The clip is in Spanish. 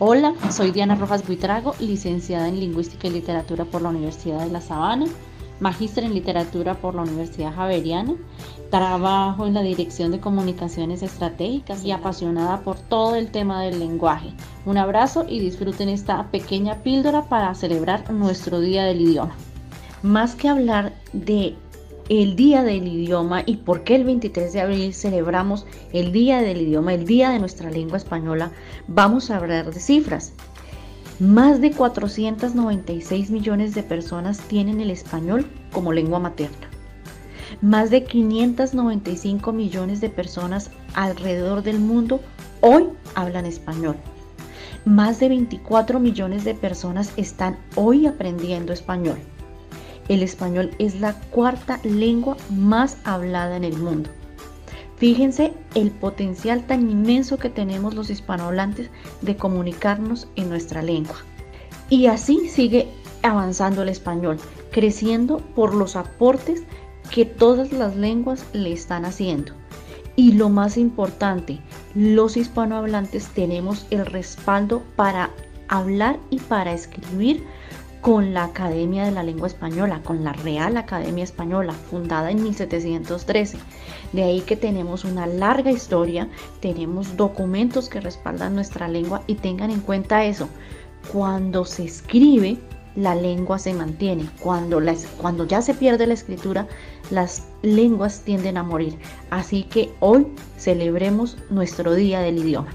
Hola, soy Diana Rojas Buitrago, licenciada en Lingüística y Literatura por la Universidad de La Sabana, magíster en Literatura por la Universidad Javeriana. Trabajo en la Dirección de Comunicaciones Estratégicas y apasionada por todo el tema del lenguaje. Un abrazo y disfruten esta pequeña píldora para celebrar nuestro Día del Idioma. Más que hablar de el Día del Idioma y por qué el 23 de abril celebramos el Día del Idioma, el Día de nuestra lengua española, vamos a hablar de cifras. Más de 496 millones de personas tienen el español como lengua materna. Más de 595 millones de personas alrededor del mundo hoy hablan español. Más de 24 millones de personas están hoy aprendiendo español. El español es la cuarta lengua más hablada en el mundo. Fíjense el potencial tan inmenso que tenemos los hispanohablantes de comunicarnos en nuestra lengua. Y así sigue avanzando el español, creciendo por los aportes que todas las lenguas le están haciendo. Y lo más importante, los hispanohablantes tenemos el respaldo para hablar y para escribir con la Academia de la Lengua Española, con la Real Academia Española, fundada en 1713. De ahí que tenemos una larga historia, tenemos documentos que respaldan nuestra lengua y tengan en cuenta eso. Cuando se escribe, la lengua se mantiene. Cuando, cuando ya se pierde la escritura, las lenguas tienden a morir. Así que hoy celebremos nuestro Día del Idioma.